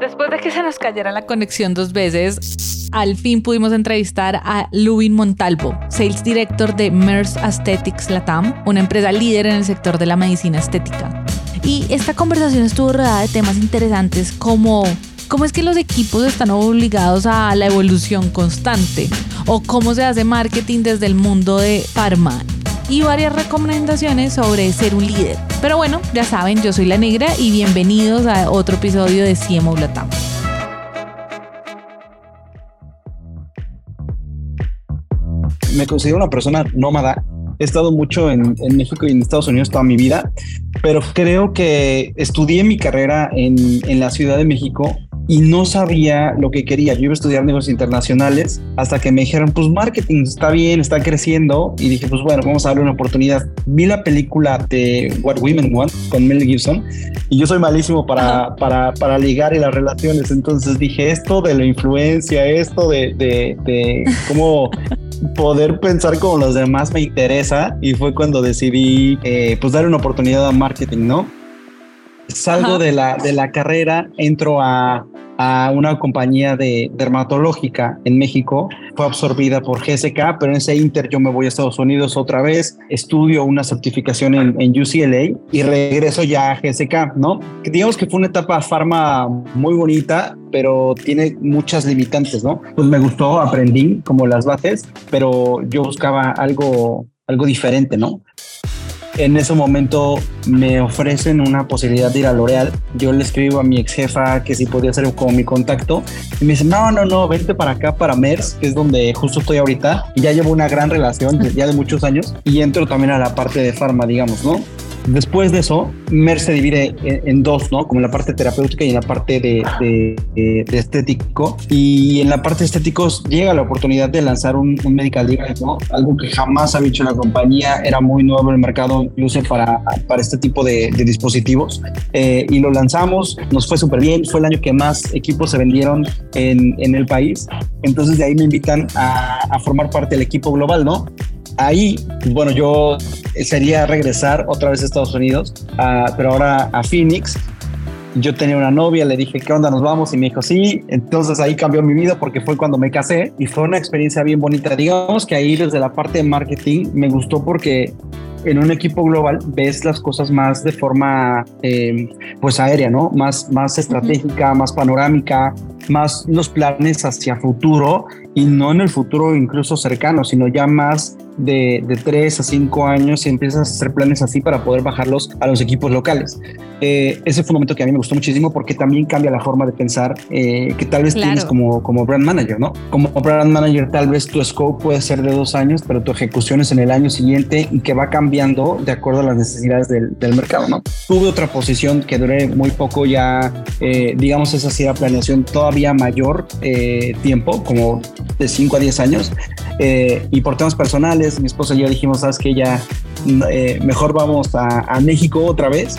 Después de que se nos cayera la conexión dos veces, al fin pudimos entrevistar a Lubin Montalvo, Sales Director de MERS Aesthetics Latam, una empresa líder en el sector de la medicina estética. Y esta conversación estuvo rodeada de temas interesantes como cómo es que los equipos están obligados a la evolución constante o cómo se hace marketing desde el mundo de pharma y varias recomendaciones sobre ser un líder. Pero bueno, ya saben, yo soy la negra y bienvenidos a otro episodio de CMO Latam. Me considero una persona nómada. He estado mucho en, México y en Estados Unidos toda mi vida, pero creo que estudié mi carrera en, en la Ciudad de México y no sabía lo que quería. Yo iba a estudiar negocios internacionales hasta que me dijeron, pues marketing está bien, está creciendo. Y dije, pues bueno, vamos a darle una oportunidad. Vi la película de What Women Want con Mel Gibson y yo soy malísimo para, para, para ligar y las relaciones. Entonces dije, esto de la influencia, esto de, de, de cómo poder pensar como los demás me interesa. Y fue cuando decidí, eh, pues, darle una oportunidad a marketing, ¿no? Salgo de la, de la carrera, entro a, a una compañía de dermatológica en México. Fue absorbida por GSK, pero en ese inter yo me voy a Estados Unidos otra vez, estudio una certificación en, en UCLA y regreso ya a GSK, ¿no? digamos que fue una etapa farma muy bonita, pero tiene muchas limitantes, ¿no? Pues me gustó, aprendí como las bases, pero yo buscaba algo, algo diferente, ¿no? En ese momento me ofrecen una posibilidad de ir a L'Oreal. Yo le escribo a mi ex jefa que si podía ser como mi contacto. Y me dice, no, no, no, vente para acá, para MERS, que es donde justo estoy ahorita. Y ya llevo una gran relación, ya de muchos años. Y entro también a la parte de farma, digamos, ¿no? Después de eso, MER se divide en, dos, ¿no? Como en la parte terapéutica y en la parte de, estético. Y en la parte estético llega la oportunidad de lanzar un, medical device, ¿no? Algo que jamás había hecho la compañía, era muy nuevo el mercado, incluso para, para este tipo de, dispositivos. Eh, y lo lanzamos, nos fue súper bien, fue el año que más equipos se vendieron en, en el país. Entonces de ahí me invitan a, a formar parte del equipo global, ¿no? Ahí, pues, bueno, yo sería regresar otra vez a Estados Unidos, pero ahora a Phoenix. Yo tenía una novia, le dije, ¿qué onda? Nos vamos y me dijo, sí. Entonces ahí cambió mi vida porque fue cuando me casé y fue una experiencia bien bonita. Digamos que ahí desde la parte de marketing me gustó porque en un equipo global ves las cosas más de forma eh, pues aérea, ¿no? Más, más estratégica, más panorámica, más los planes hacia futuro y no en el futuro incluso cercano, sino ya más de, de 3 a 5 años y empiezas a hacer planes así para poder bajarlos a los equipos locales. Eh, ese fue un momento que a mí me gustó muchísimo porque también cambia la forma de pensar eh, que tal vez tienes como, como brand manager, ¿no? Como brand manager tal vez tu scope puede ser de dos años, pero tu ejecución es en el año siguiente y que va cambiando de acuerdo a las necesidades del, del mercado, ¿no? Tuve otra posición que duré muy poco ya, eh, digamos, esa sí era planeación todavía mayor tiempo, como de 5 a 10 años, y por temas personales, mi esposa y yo dijimos, sabes que ya eh, mejor vamos a, a México otra vez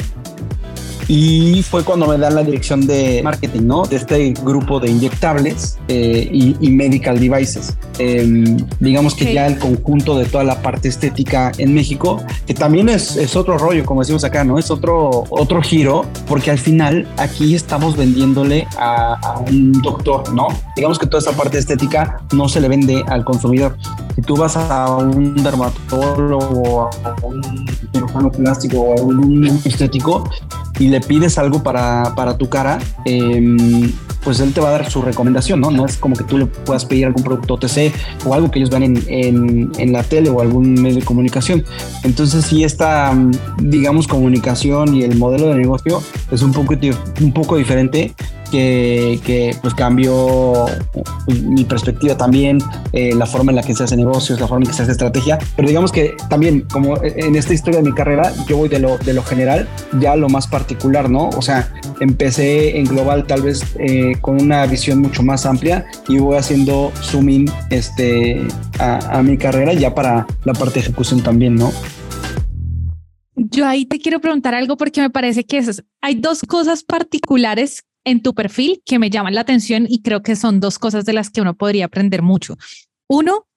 y fue cuando me dan la dirección de marketing, ¿no? De este grupo de inyectables eh, y, medical devices. Em, digamos que ya el conjunto de toda la parte estética en México, que también es, es, otro rollo, como decimos acá, ¿no? Es otro, otro giro, porque al final aquí estamos vendiéndole a, a un doctor, ¿no? Digamos que toda esta parte estética no se le vende al consumidor. Si tú vas a un dermatólogo, a un cirujano plástico o a un estético y le pides algo para, para tu cara, em, pues él te va a dar su recomendación, ¿no? No es como que tú le puedas pedir algún producto OTC o algo que ellos vean en, en, la tele o algún medio de comunicación. Entonces, sí, esta, digamos, comunicación y el modelo de negocio es un poco, un poco diferente que, pues cambió pues, mi perspectiva también, eh, la forma en la que se hace negocios, la forma en que se hace estrategia, pero digamos que también como en esta historia de mi carrera, yo voy de lo, de lo general ya a lo más particular, ¿no? O sea, empecé en global tal vez eh, con una visión mucho más amplia y voy haciendo zooming este, a, a mi carrera ya para la parte de ejecución también, ¿no? Yo ahí te quiero preguntar algo porque me parece que es, hay dos cosas particulares en tu perfil que me llaman la atención y creo que son dos cosas de las que uno podría aprender mucho. Uno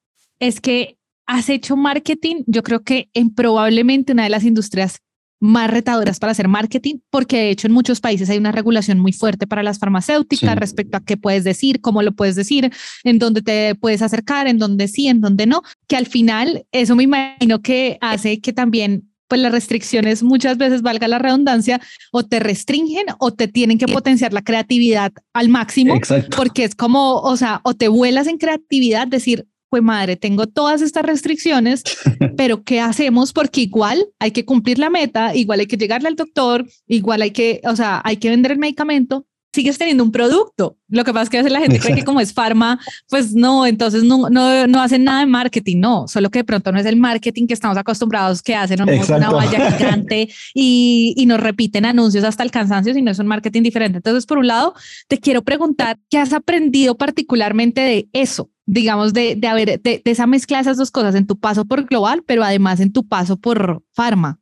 es que has hecho marketing, yo creo que en probablemente una de las industrias más retadoras para hacer marketing, porque de hecho en muchos países hay una regulación muy fuerte para las farmacéuticas respecto a qué puedes decir, cómo lo puedes decir, en dónde te puedes acercar, en dónde sí, en dónde no, que al final eso me imagino que hace que también pues las restricciones muchas veces, valga la redundancia, o te restringen o te tienen que potenciar la creatividad al máximo, porque es como, o sea, o te vuelas en creatividad, decir, pues madre, tengo todas estas restricciones, pero ¿qué hacemos? Porque igual hay que cumplir la meta, igual hay que llegarle al doctor, igual hay que, o sea, hay que vender el medicamento, sigues teniendo un producto. Lo que pasa es que a veces la gente cree que como es farma, pues no, entonces no, no, no hacen nada de marketing, no, solo que de pronto no es el marketing que estamos acostumbrados que hacen una valla gigante y, y nos repiten anuncios hasta el cansancio, sino es un marketing diferente. Entonces, por un lado, te quiero preguntar, ¿qué has aprendido particularmente de eso? digamos, de, de, haber, de, esa mezcla de esas dos cosas en tu paso por global, pero además en tu paso por farma?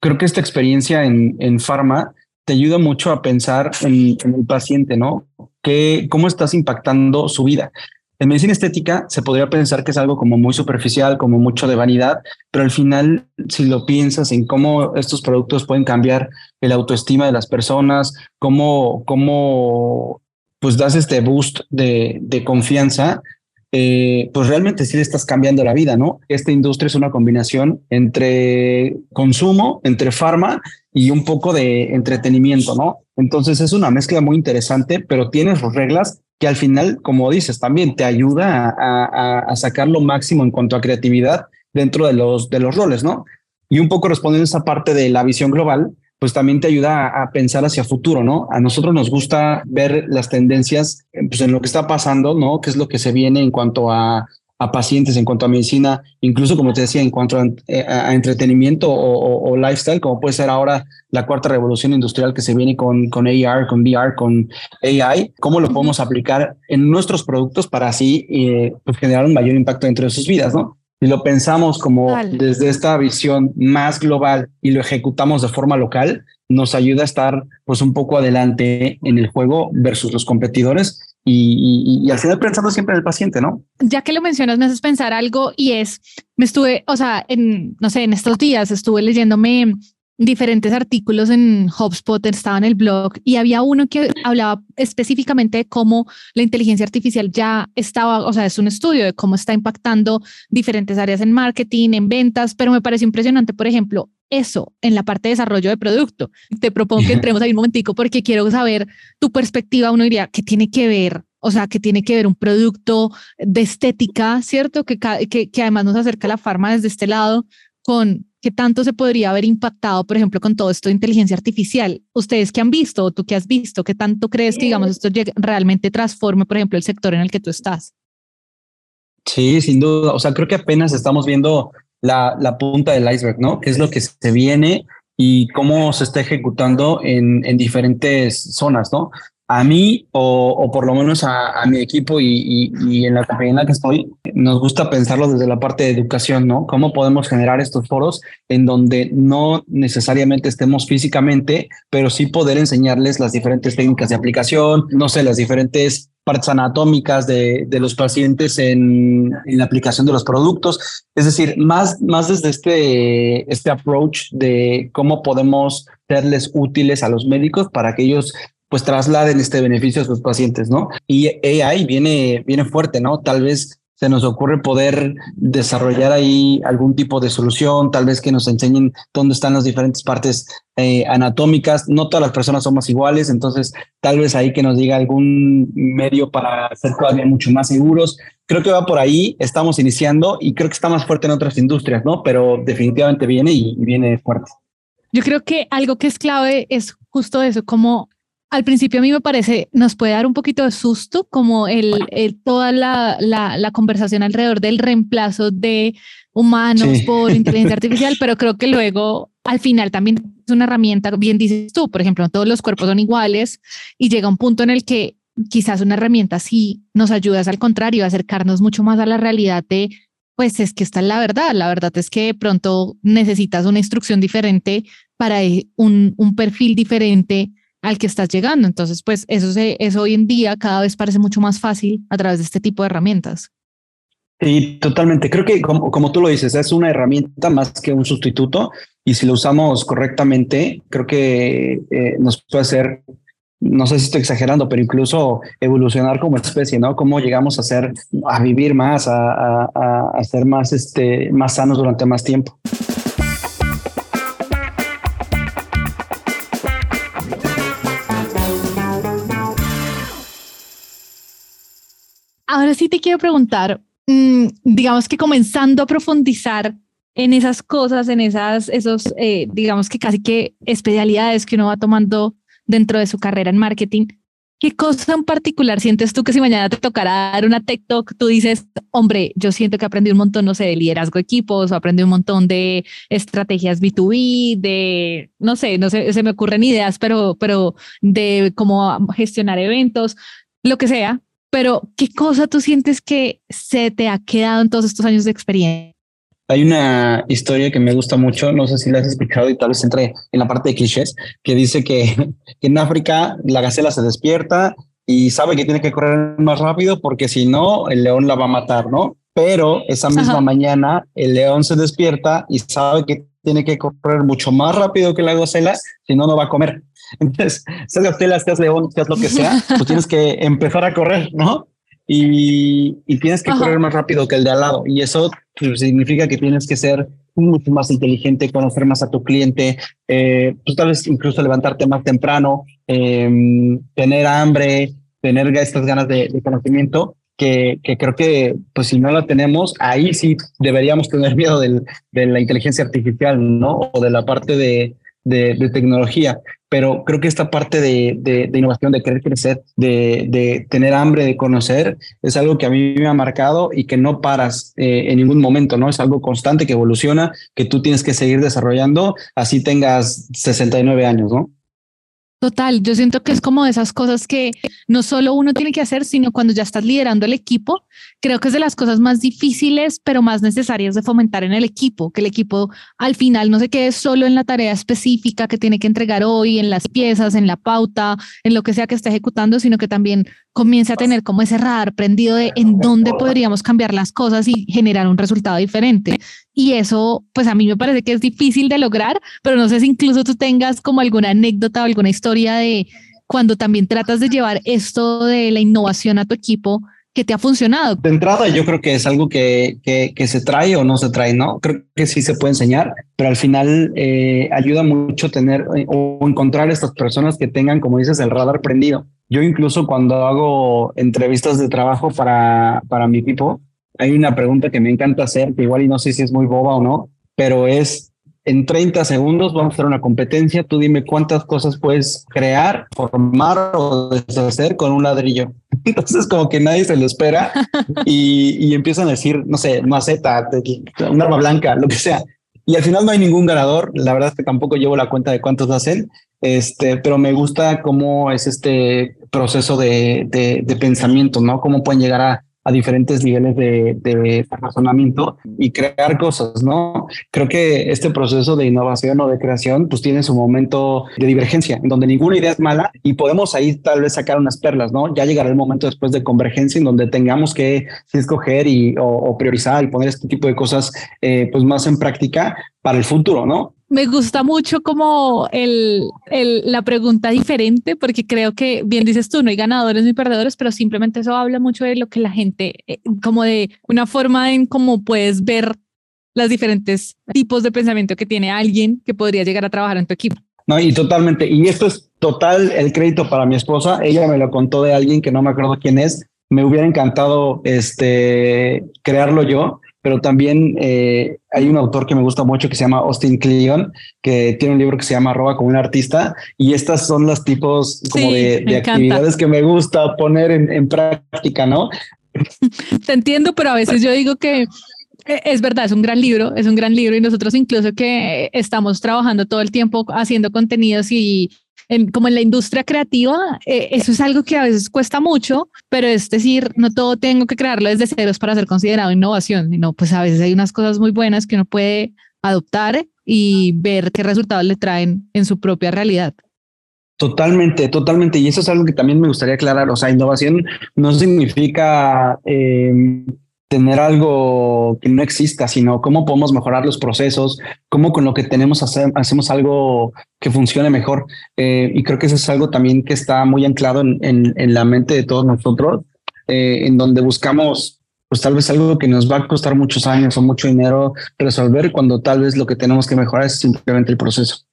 Creo que esta experiencia en, en farma te ayuda mucho a pensar en, el paciente, ¿no? ¿Qué, ¿Cómo estás impactando su vida? En medicina estética se podría pensar que es algo como muy superficial, como mucho de vanidad, pero al final, si lo piensas en cómo estos productos pueden cambiar el autoestima de las personas, cómo, cómo pues das este boost de, de confianza, eh, pues realmente sí le estás cambiando la vida, ¿no? Esta industria es una combinación entre consumo, entre farma y un poco de entretenimiento, ¿no? Entonces es una mezcla muy interesante, pero tiene sus reglas que al final, como dices, también te ayuda a, sacar lo máximo en cuanto a creatividad dentro de los, de los roles, ¿no? Y un poco respondiendo a esa parte de la visión global, pues también te ayuda a, pensar hacia futuro, ¿no? A nosotros nos gusta ver las tendencias pues, en lo que está pasando, ¿no? ¿Qué es lo que se viene en cuanto a, a pacientes, en cuanto a medicina, incluso como te decía, en cuanto a, eh, entretenimiento o, lifestyle, como puede ser ahora la cuarta revolución industrial que se viene con, con AR, con VR, con AI, cómo lo podemos aplicar en nuestros productos para así eh, pues generar un mayor impacto dentro de sus vidas, ¿no? Si lo pensamos como desde esta visión más global y lo ejecutamos de forma local, nos ayuda a estar pues un poco adelante en el juego versus los competidores y, y, al final pensando siempre en el paciente, ¿no? Ya que lo mencionas, me haces pensar algo y es, me estuve, o sea, en, no sé, en estos días estuve leyéndome diferentes artículos en HubSpot, estaba en el blog y había uno que hablaba específicamente de cómo la inteligencia artificial ya estaba, o sea, es un estudio de cómo está impactando diferentes áreas en marketing, en ventas, pero me parece impresionante, por ejemplo, eso en la parte de desarrollo de producto. Te propongo que entremos ahí un momentico porque quiero saber tu perspectiva. Uno diría, ¿qué tiene que ver? O sea, que tiene que ver un producto de estética, ¿cierto? Que, que, que además nos acerca a la farma desde este lado con ¿Qué tanto se podría haber impactado, por ejemplo, con todo esto de inteligencia artificial? Ustedes que han visto o tú que has visto, ¿qué tanto crees que, digamos, esto realmente transforme, por ejemplo, el sector en el que tú estás? Sí, sin duda. O sea, creo que apenas estamos viendo la, la punta del iceberg, ¿no? ¿Qué es lo que se viene y cómo se está ejecutando en, en diferentes zonas, ¿no? A mí o, o, por lo menos a, a mi equipo y, y, en la compañía en la que estoy, nos gusta pensarlo desde la parte de educación, ¿no? ¿Cómo podemos generar estos foros en donde no necesariamente estemos físicamente, pero sí poder enseñarles las diferentes técnicas de aplicación, no sé, las diferentes partes anatómicas de, de los pacientes en, en, la aplicación de los productos. Es decir, más, más desde este, este approach de cómo podemos serles útiles a los médicos para que ellos pues trasladen este beneficio a sus pacientes, ¿no? Y AI viene, viene fuerte, ¿no? Tal vez se nos ocurre poder desarrollar ahí algún tipo de solución, tal vez que nos enseñen dónde están las diferentes partes eh, anatómicas. No todas las personas somos iguales, entonces tal vez ahí que nos diga algún medio para ser todavía mucho más seguros. Creo que va por ahí, estamos iniciando y creo que está más fuerte en otras industrias, ¿no? Pero definitivamente viene y, y viene fuerte. Yo creo que algo que es clave es justo eso, como al principio a mí me parece, nos puede dar un poquito de susto como el, toda la, la, conversación alrededor del reemplazo de humanos por inteligencia artificial, pero creo que luego al final también es una herramienta, bien dices tú, por ejemplo, todos los cuerpos son iguales y llega un punto en el que quizás una herramienta sí nos ayuda al contrario, a acercarnos mucho más a la realidad de, pues es que está la verdad, la verdad es que de pronto necesitas una instrucción diferente para un, un perfil diferente al que estás llegando. Entonces, pues eso, se, eso hoy en día cada vez parece mucho más fácil a través de este tipo de herramientas. Sí, totalmente. Creo que como, como, tú lo dices, es una herramienta más que un sustituto y si lo usamos correctamente, creo que eh, nos puede hacer, no sé si estoy exagerando, pero incluso evolucionar como especie, ¿no? Cómo llegamos a ser, a vivir más, a, a, a ser más, este, más sanos durante más tiempo. Ahora sí te quiero preguntar, mm, digamos que comenzando a profundizar en esas cosas, en esas, esos, eh, digamos que casi que especialidades que uno va tomando dentro de su carrera en marketing, ¿qué cosa en particular sientes tú que si mañana te tocará dar una TikTok, tú dices, hombre, yo siento que aprendí un montón, no sé, de liderazgo de equipos, o aprendí un montón de estrategias B2B, de, no sé, no sé, se me ocurren ideas, pero, pero de cómo gestionar eventos, lo que sea, pero ¿qué cosa tú sientes que se te ha quedado en todos estos años de experiencia? Hay una historia que me gusta mucho, no sé si la has escuchado y tal vez entre en la parte de clichés, que dice que, en África la gacela se despierta y sabe que tiene que correr más rápido porque si no, el león la va a matar, ¿no? Pero esa misma mañana el león se despierta y sabe que tiene que correr mucho más rápido que la gacela, si no, no va a comer. Entonces, seas gacela, seas león, seas lo que sea, pues tienes que empezar a correr, ¿no? Y, y tienes que correr más rápido que el de al lado. Y eso pues, significa que tienes que ser mucho más inteligente, conocer más a tu cliente, eh, pues tal vez incluso levantarte más temprano, em, tener hambre, tener estas ganas de, de conocimiento, que, que, creo que pues si no la tenemos, ahí sí deberíamos tener miedo del, de la inteligencia artificial, ¿no? O de la parte de, de, tecnología, pero creo que esta parte de, de, innovación, de querer crecer, de, tener hambre de conocer, es algo que a mí me ha marcado y que no paras eh, en ningún momento, ¿no? Es algo constante que evoluciona, que tú tienes que seguir desarrollando, así tengas 69 años, ¿no? Total, yo siento que es como de esas cosas que no solo uno tiene que hacer, sino cuando ya estás liderando el equipo, creo que es de las cosas más difíciles, pero más necesarias de fomentar en el equipo, que el equipo al final no se quede solo en la tarea específica que tiene que entregar hoy, en las piezas, en la pauta, en lo que sea que esté ejecutando, sino que también comience a tener como ese radar prendido de en dónde podríamos cambiar las cosas y generar un resultado diferente. Y eso, pues a mí me parece que es difícil de lograr, pero no sé si incluso tú tengas como alguna anécdota o alguna historia de cuando también tratas de llevar esto de la innovación a tu equipo que te ha funcionado. De entrada, yo creo que es algo que, que, se trae o no se trae, ¿no? Creo que sí se puede enseñar, pero al final eh, ayuda mucho tener eh, o encontrar estas personas que tengan, como dices, el radar prendido. Yo incluso cuando hago entrevistas de trabajo para, para mi equipo, hay una pregunta que me encanta hacer, que igual y no sé si es muy boba o no, pero es en 30 segundos vamos a hacer una competencia. Tú dime cuántas cosas puedes crear, formar o deshacer con un ladrillo. Entonces, como que nadie se lo espera y, y empiezan a decir, no sé, maceta, un arma blanca, lo que sea. Y al final no hay ningún ganador. La verdad es que tampoco llevo la cuenta de cuántos hacen, este, pero me gusta cómo es este proceso de, de, de pensamiento, ¿no? Cómo pueden llegar a a diferentes niveles de, razonamiento y crear cosas, ¿no? Creo que este proceso de innovación o de creación pues tiene su momento de divergencia, en donde ninguna idea es mala y podemos ahí tal vez sacar unas perlas, ¿no? Ya llegará el momento después de convergencia en donde tengamos que escoger y, o, priorizar y poner este tipo de cosas eh, pues más en práctica para el futuro, ¿no? Me gusta mucho como el, el, la pregunta diferente, porque creo que, bien dices tú, no hay ganadores ni perdedores, pero simplemente eso habla mucho de lo que la gente, eh, como de una forma en cómo puedes ver los diferentes tipos de pensamiento que tiene alguien que podría llegar a trabajar en tu equipo. No, y totalmente. Y esto es total el crédito para mi esposa. Ella me lo contó de alguien que no me acuerdo quién es. Me hubiera encantado este, crearlo yo pero también eh, hay un autor que me gusta mucho que se llama Austin Kleon, que tiene un libro que se llama Roba como un artista, y estas son los tipos como de, actividades que me gusta poner en, práctica, ¿no? Te entiendo, pero a veces yo digo que eh, es verdad, es un gran libro, es un gran libro y nosotros incluso que estamos trabajando todo el tiempo haciendo contenidos y como en la industria creativa, eh, eso es algo que a veces cuesta mucho, pero es decir, no todo tengo que crearlo desde ceros para ser considerado innovación, sino pues a veces hay unas cosas muy buenas que uno puede adoptar y ver qué resultados le traen en su propia realidad. Totalmente, totalmente. Y eso es algo que también me gustaría aclarar. O sea, innovación no significa eh, tener algo que no exista, sino cómo podemos mejorar los procesos, cómo con lo que tenemos hacemos algo que funcione mejor. Eh, y creo que eso es algo también que está muy anclado en, la mente de todos nosotros, eh, en donde buscamos pues tal vez algo que nos va a costar muchos años o mucho dinero resolver cuando tal vez lo que tenemos que mejorar es simplemente el proceso.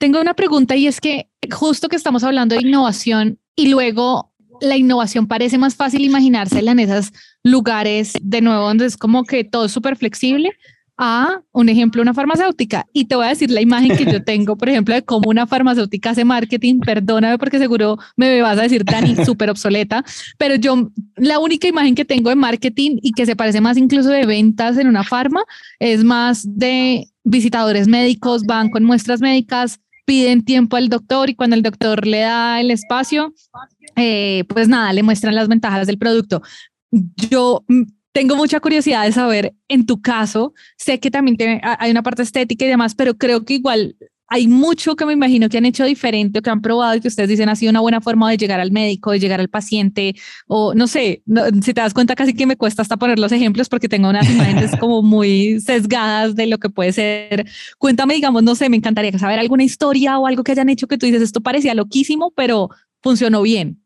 Tengo una pregunta y es que justo que estamos hablando de innovación y luego la innovación parece más fácil imaginársela en esos lugares de nuevo donde es como que todo es súper flexible a un ejemplo, una farmacéutica. Y te voy a decir la imagen que yo tengo, por ejemplo, de cómo una farmacéutica hace marketing. Perdóname porque seguro me vas a decir, Dani, súper obsoleta, pero yo la única imagen que tengo de marketing y que se parece más incluso de ventas en una farma es más de visitadores médicos, van con muestras médicas, piden tiempo al doctor y cuando el doctor le da el espacio, eh, pues nada, le muestran las ventajas del producto. Yo mm, tengo mucha curiosidad de saber, en tu caso, sé que también hay una parte estética y demás, pero creo que igual hay mucho que me imagino que han hecho diferente o que han probado y que ustedes dicen ha sido una buena forma de llegar al médico, de llegar al paciente, o no sé, si te das cuenta casi que me cuesta hasta poner los ejemplos porque tengo unas imágenes como muy sesgadas de lo que puede ser. Cuéntame, digamos, no sé, me encantaría saber alguna historia o algo que hayan hecho que tú dices, esto parecía loquísimo, pero funcionó bien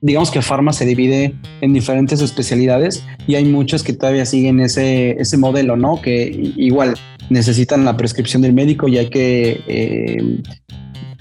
digamos que Pharma se divide en diferentes especialidades y hay muchos que todavía siguen ese, ese modelo, ¿no? Que igual necesitan la prescripción del médico y hay que eh,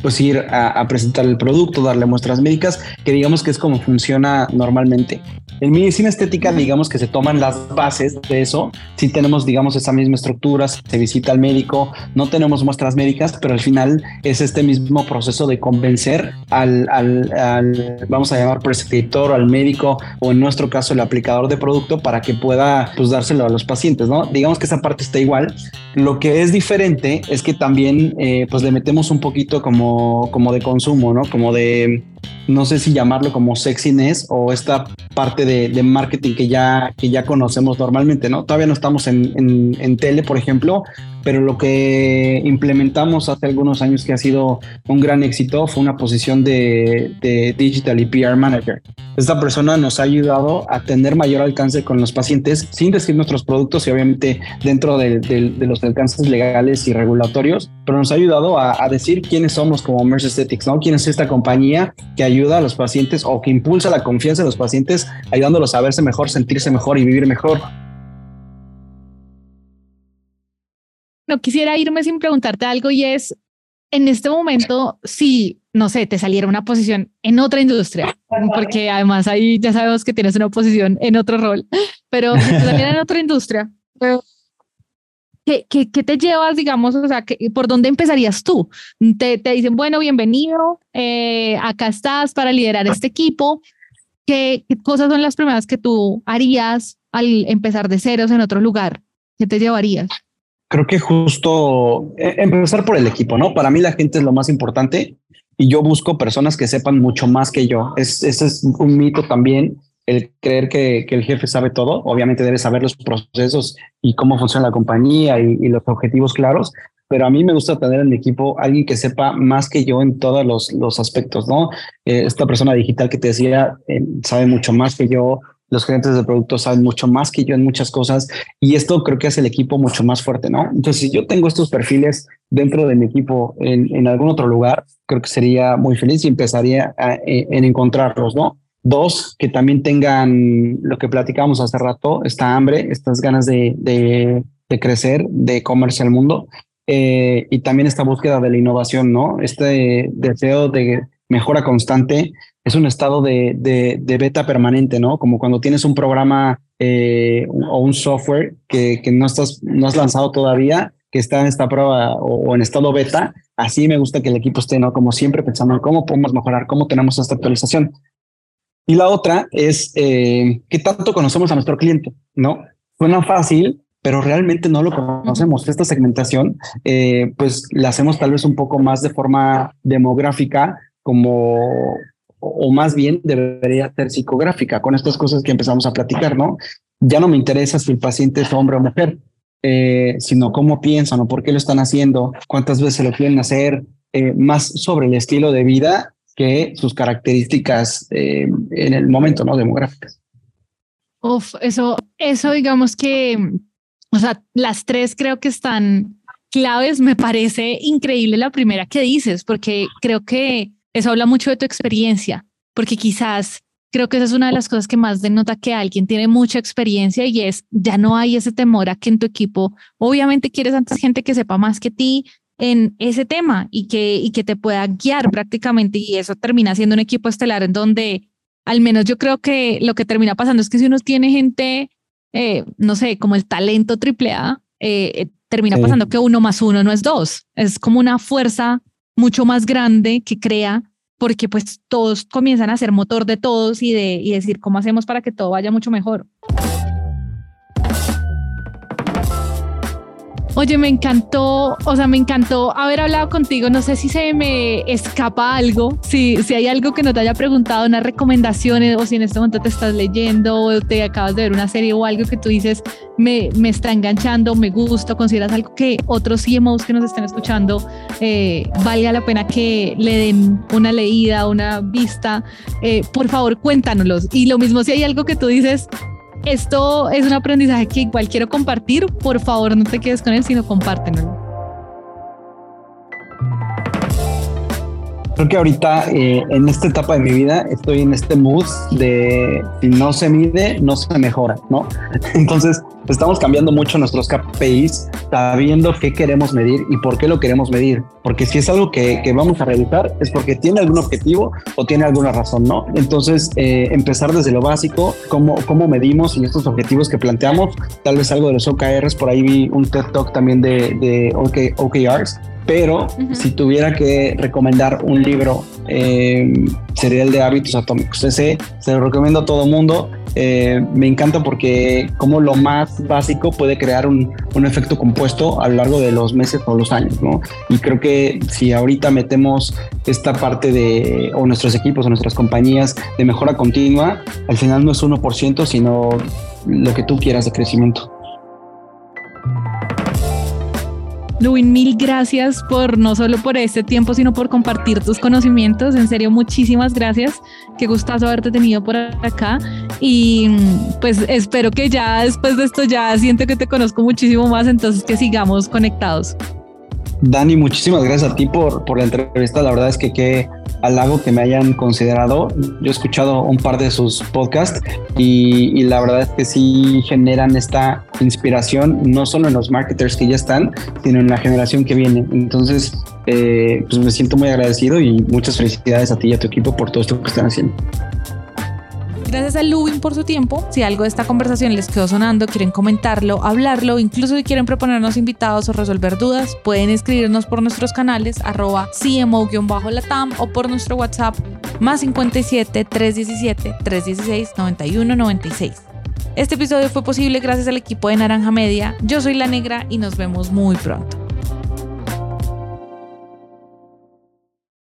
pues ir a, presentar el producto, darle muestras médicas, que digamos que es como funciona normalmente. En medicina estética, digamos que se toman las bases de eso. Si tenemos, digamos, esa misma estructura, se visita al médico, no tenemos muestras médicas, pero al final es este mismo proceso de convencer al, al, vamos a llamar prescriptor al médico o en nuestro caso el aplicador de producto para que pueda pues dárselo a los pacientes, ¿no? Digamos que esa parte está igual. Lo que es diferente es que también eh, pues le metemos un poquito como como, de consumo, ¿no? Como de, no sé si llamarlo como sexiness o esta parte de, marketing que ya, que ya conocemos normalmente, ¿no? Todavía no estamos en, en, tele, por ejemplo, pero lo que implementamos hace algunos años que ha sido un gran éxito fue una posición de, Digital y PR Manager. Esta persona nos ha ayudado a tener mayor alcance con los pacientes sin decir nuestros productos y obviamente dentro de, los alcances legales y regulatorios, pero nos ha ayudado a, decir quiénes somos como Merce Aesthetics, ¿no? ¿Quién es esta compañía que ayuda a los pacientes o que impulsa la confianza de los pacientes, ayudándolos a verse mejor, sentirse mejor y vivir mejor? no quisiera irme sin preguntarte algo y es, en este momento, si, no sé, te saliera una posición en otra industria, porque además ahí ya sabemos que tienes una posición en otro rol, pero si en otra industria, ¿qué, qué, te llevas, digamos, o sea, ¿por dónde empezarías tú? Te, te dicen, bueno, bienvenido, eh, acá estás para liderar este equipo. ¿Qué, ¿Qué cosas son las primeras que tú harías al empezar de ceros en otro lugar? ¿Qué te llevarías? creo que justo eh, empezar por el equipo, ¿no? Para mí la gente es lo más importante y yo busco personas que sepan mucho más que yo. Es, ese es un mito también, el creer que, que, el jefe sabe todo. Obviamente debe saber los procesos y cómo funciona la compañía y, los objetivos claros, pero a mí me gusta tener en mi equipo alguien que sepa más que yo en todos los, los aspectos, ¿no? Eh, esta persona digital que te decía eh, sabe mucho más que yo, los gerentes de producto saben mucho más que yo en muchas cosas y esto creo que hace el equipo mucho más fuerte, ¿no? Entonces, si yo tengo estos perfiles dentro de mi equipo en, en algún otro lugar, creo que sería muy feliz y empezaría e, en encontrarlos, ¿no? Dos, que también tengan lo que platicábamos hace rato, esta hambre, estas ganas de, de, crecer, de comerse al mundo eh, y también esta búsqueda de la innovación, ¿no? Este deseo de mejora constante es un estado de, de, beta permanente, ¿no? Como cuando tienes un programa eh, o un software que, que, no, estás, no has lanzado todavía, que está en esta prueba o, en estado beta, así me gusta que el equipo esté, ¿no? Como siempre pensando en cómo podemos mejorar, cómo tenemos esta actualización. Y la otra es eh, qué tanto conocemos a nuestro cliente, ¿no? Suena fácil, pero realmente no lo conocemos. Esta segmentación, eh, pues la hacemos tal vez un poco más de forma demográfica, como o más bien debería ser psicográfica con estas cosas que empezamos a platicar, ¿no? Ya no me interesa si el paciente es hombre o mujer, eh, sino cómo piensan o por qué lo están haciendo, cuántas veces lo quieren hacer, eh, más sobre el estilo de vida que sus características eh, en el momento, ¿no? Demográficas. Uf, eso, eso digamos que, o sea, las tres creo que están claves. Me parece increíble la primera que dices, porque creo que eso habla mucho de tu experiencia, porque quizás creo que esa es una de las cosas que más denota que alguien tiene mucha experiencia y es, ya no hay ese temor a que en tu equipo, obviamente quieres antes gente que sepa más que ti, en ese tema y que, y que te pueda guiar prácticamente y eso termina siendo un equipo estelar en donde al menos yo creo que lo que termina pasando es que si uno tiene gente, eh, no sé, como el talento triple A, eh, termina pasando que uno más uno no es dos, es como una fuerza mucho más grande que crea porque pues todos comienzan a ser motor de todos y de y decir cómo hacemos para que todo vaya mucho mejor. Oye, me encantó, o sea, me encantó haber hablado contigo. No sé si se me escapa algo, si, si hay algo que no te haya preguntado, unas recomendaciones, o si en este momento te estás leyendo o te acabas de ver una serie o algo que tú dices, me, me está enganchando, me gusta, consideras algo que otros CMOs que nos estén escuchando eh, valga la pena que le den una leída, una vista. Eh, por favor, cuéntanoslos. Y lo mismo si hay algo que tú dices, esto es un aprendizaje que igual quiero compartir. Por favor, no te quedes con él, sino compártenlo. Creo que ahorita eh, en esta etapa de mi vida estoy en este mood de si no se mide, no se mejora, ¿no? Entonces estamos cambiando mucho nuestros KPIs, sabiendo qué queremos medir y por qué lo queremos medir. Porque si es algo que, que vamos a realizar es porque tiene algún objetivo o tiene alguna razón, ¿no? Entonces eh, empezar desde lo básico, cómo, cómo medimos y estos objetivos que planteamos, tal vez algo de los OKRs, por ahí vi un TED Talk también de, de OK, OKRs pero si tuviera que recomendar un libro, eh, sería el de Hábitos Atómicos. Ese se lo recomiendo a todo mundo. Eh, me encanta porque como lo más básico puede crear un, un, efecto compuesto a lo largo de los meses o los años, ¿no? Y creo que si ahorita metemos esta parte de, o nuestros equipos o nuestras compañías de mejora continua, al final no es 1%, sino lo que tú quieras de crecimiento. Luin, mil gracias por no solo por este tiempo, sino por compartir tus conocimientos. En serio, muchísimas gracias. Qué gustazo haberte tenido por acá. Y pues espero que ya después de esto ya siento que te conozco muchísimo más, entonces que sigamos conectados. Dani, muchísimas gracias a ti por, por la entrevista. La verdad es que qué halago que me hayan considerado. Yo he escuchado un par de sus podcasts y, la verdad es que sí generan esta inspiración, no solo en los marketers que ya están, sino en la generación que viene. Entonces, eh, pues me siento muy agradecido y muchas felicidades a ti y a tu equipo por todo esto que están haciendo. Gracias a Lubin por su tiempo. Si algo de esta conversación les quedó sonando, quieren comentarlo, hablarlo, incluso si quieren proponernos invitados o resolver dudas, pueden escribirnos por nuestros canales arroba CMO-latam o por nuestro WhatsApp más 57 317 316 91 96. Este episodio fue posible gracias al equipo de Naranja Media. Yo soy La Negra y nos vemos muy pronto.